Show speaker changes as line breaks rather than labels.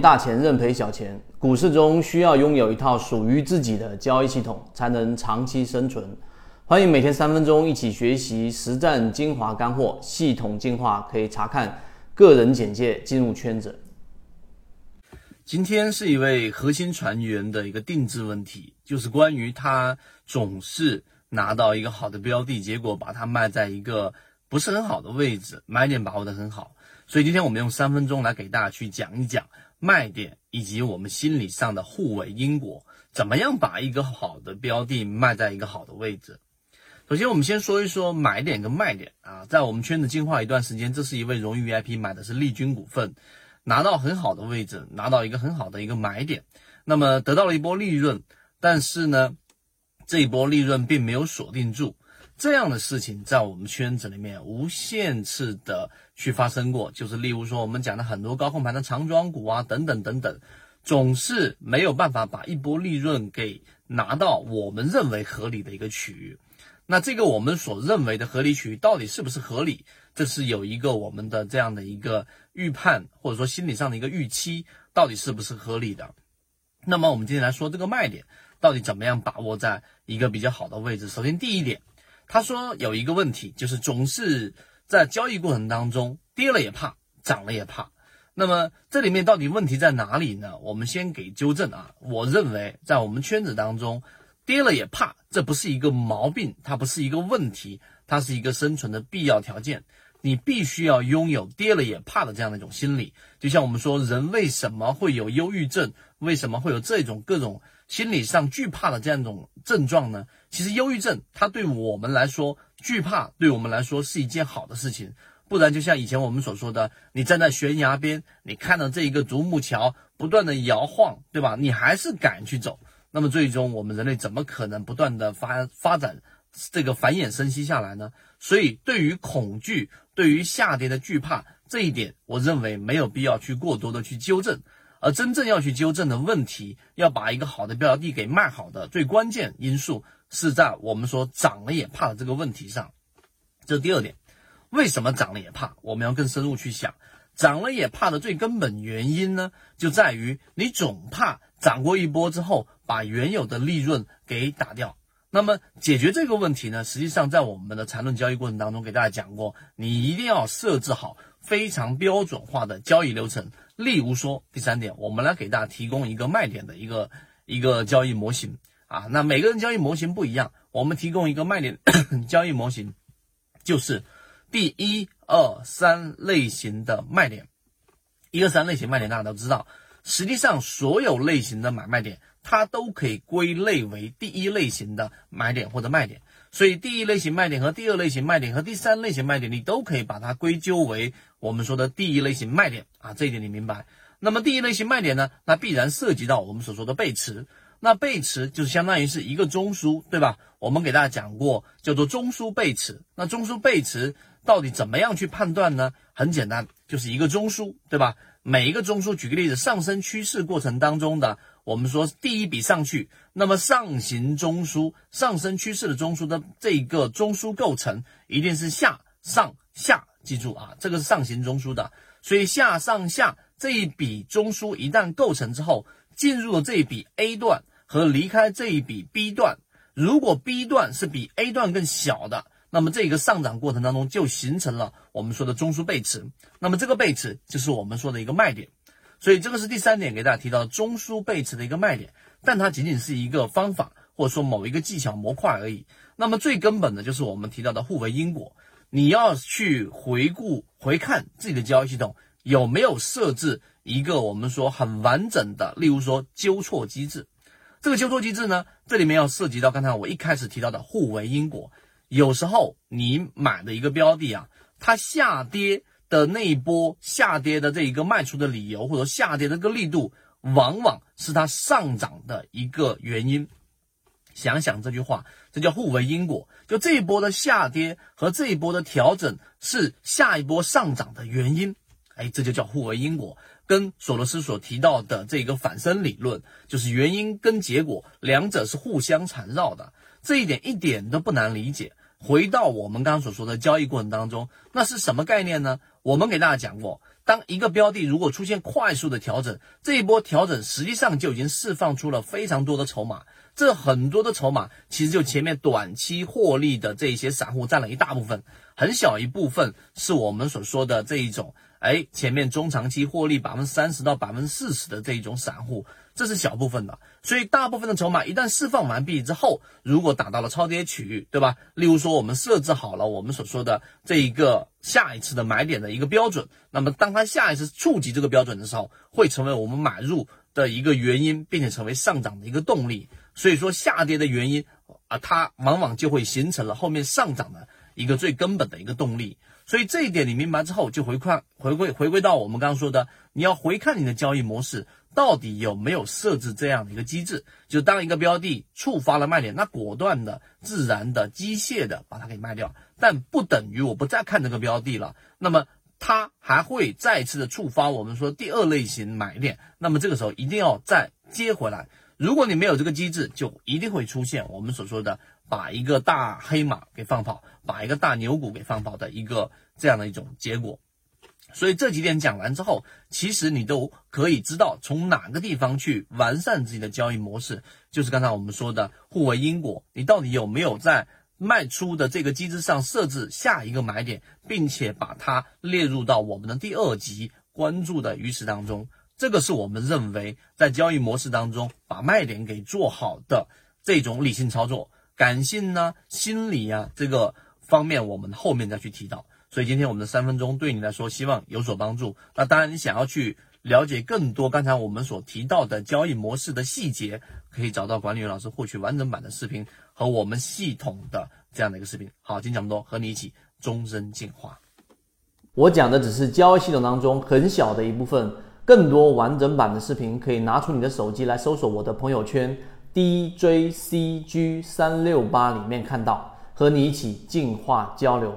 大钱认赔小钱，股市中需要拥有一套属于自己的交易系统，才能长期生存。欢迎每天三分钟一起学习实战精华干货，系统进化可以查看个人简介进入圈子。
今天是一位核心船员的一个定制问题，就是关于他总是拿到一个好的标的，结果把它卖在一个不是很好的位置，买点把握的很好。所以今天我们用三分钟来给大家去讲一讲卖点以及我们心理上的互为因果，怎么样把一个好的标的卖在一个好的位置。首先，我们先说一说买点跟卖点啊，在我们圈子进化一段时间，这是一位荣誉 VIP 买的是利君股份，拿到很好的位置，拿到一个很好的一个买点，那么得到了一波利润，但是呢，这一波利润并没有锁定住。这样的事情在我们圈子里面无限次的去发生过，就是例如说我们讲的很多高控盘的长庄股啊，等等等等，总是没有办法把一波利润给拿到我们认为合理的一个区域。那这个我们所认为的合理区域到底是不是合理？这是有一个我们的这样的一个预判，或者说心理上的一个预期，到底是不是合理的？那么我们今天来说这个卖点到底怎么样把握在一个比较好的位置？首先第一点。他说有一个问题，就是总是在交易过程当中跌了也怕，涨了也怕。那么这里面到底问题在哪里呢？我们先给纠正啊。我认为在我们圈子当中，跌了也怕，这不是一个毛病，它不是一个问题，它是一个生存的必要条件。你必须要拥有跌了也怕的这样的一种心理。就像我们说，人为什么会有忧郁症？为什么会有这种各种？心理上惧怕的这样一种症状呢，其实忧郁症它对我们来说，惧怕对我们来说是一件好的事情。不然，就像以前我们所说的，你站在悬崖边，你看到这一个独木桥不断的摇晃，对吧？你还是敢去走，那么最终我们人类怎么可能不断的发发展这个繁衍生息下来呢？所以，对于恐惧，对于下跌的惧怕这一点，我认为没有必要去过多的去纠正。而真正要去纠正的问题，要把一个好的标的给卖好的最关键因素，是在我们说涨了也怕的这个问题上。这第二点，为什么涨了也怕？我们要更深入去想，涨了也怕的最根本原因呢，就在于你总怕涨过一波之后，把原有的利润给打掉。那么解决这个问题呢，实际上在我们的缠论交易过程当中给大家讲过，你一定要设置好非常标准化的交易流程。例如说，第三点，我们来给大家提供一个卖点的一个一个交易模型啊。那每个人交易模型不一样，我们提供一个卖点 交易模型，就是第一、二、三类型的卖点。一、二、三类型卖点大家都知道，实际上所有类型的买卖点，它都可以归类为第一类型的买点或者卖点。所以，第一类型卖点和第二类型卖点和第三类型卖点，你都可以把它归咎为我们说的第一类型卖点啊，这一点你明白？那么，第一类型卖点呢，那必然涉及到我们所说的背驰。那背驰就是相当于是一个中枢，对吧？我们给大家讲过，叫做中枢背驰。那中枢背驰到底怎么样去判断呢？很简单，就是一个中枢，对吧？每一个中枢，举个例子，上升趋势过程当中的。我们说第一笔上去，那么上行中枢、上升趋势的中枢的这个中枢构成一定是下上下，记住啊，这个是上行中枢的。所以下上下这一笔中枢一旦构成之后，进入了这一笔 A 段和离开这一笔 B 段，如果 B 段是比 A 段更小的，那么这个上涨过程当中就形成了我们说的中枢背驰，那么这个背驰就是我们说的一个卖点。所以这个是第三点给大家提到中枢背驰的一个卖点，但它仅仅是一个方法或者说某一个技巧模块而已。那么最根本的就是我们提到的互为因果，你要去回顾回看自己的交易系统有没有设置一个我们说很完整的，例如说纠错机制。这个纠错机制呢，这里面要涉及到刚才我一开始提到的互为因果。有时候你买的一个标的啊，它下跌。的那一波下跌的这一个卖出的理由，或者下跌的个力度，往往是它上涨的一个原因。想想这句话，这叫互为因果。就这一波的下跌和这一波的调整是下一波上涨的原因。哎，这就叫互为因果。跟索罗斯所提到的这个反生理论，就是原因跟结果两者是互相缠绕的。这一点一点都不难理解。回到我们刚刚所说的交易过程当中，那是什么概念呢？我们给大家讲过，当一个标的如果出现快速的调整，这一波调整实际上就已经释放出了非常多的筹码。这很多的筹码其实就前面短期获利的这些散户占了一大部分，很小一部分是我们所说的这一种，哎，前面中长期获利百分之三十到百分之四十的这一种散户。这是小部分的，所以大部分的筹码一旦释放完毕之后，如果达到了超跌区域，对吧？例如说我们设置好了我们所说的这一个下一次的买点的一个标准，那么当它下一次触及这个标准的时候，会成为我们买入的一个原因，并且成为上涨的一个动力。所以说下跌的原因啊，它往往就会形成了后面上涨的一个最根本的一个动力。所以这一点你明白之后，就回看回归回归到我们刚刚说的，你要回看你的交易模式。到底有没有设置这样的一个机制？就当一个标的触发了卖点，那果断的、自然的、机械的把它给卖掉，但不等于我不再看这个标的了。那么它还会再次的触发我们说第二类型买点，那么这个时候一定要再接回来。如果你没有这个机制，就一定会出现我们所说的把一个大黑马给放跑，把一个大牛股给放跑的一个这样的一种结果。所以这几点讲完之后，其实你都可以知道从哪个地方去完善自己的交易模式。就是刚才我们说的互为因果，你到底有没有在卖出的这个机制上设置下一个买点，并且把它列入到我们的第二级关注的鱼池当中？这个是我们认为在交易模式当中把卖点给做好的这种理性操作。感性呢、心理啊这个方面，我们后面再去提到。所以今天我们的三分钟对你来说希望有所帮助。那当然，你想要去了解更多刚才我们所提到的交易模式的细节，可以找到管理员老师获取完整版的视频和我们系统的这样的一个视频。好，今天讲这么多，和你一起终身进化。
我讲的只是交易系统当中很小的一部分，更多完整版的视频可以拿出你的手机来搜索我的朋友圈 DJCG 三六八里面看到，和你一起进化交流。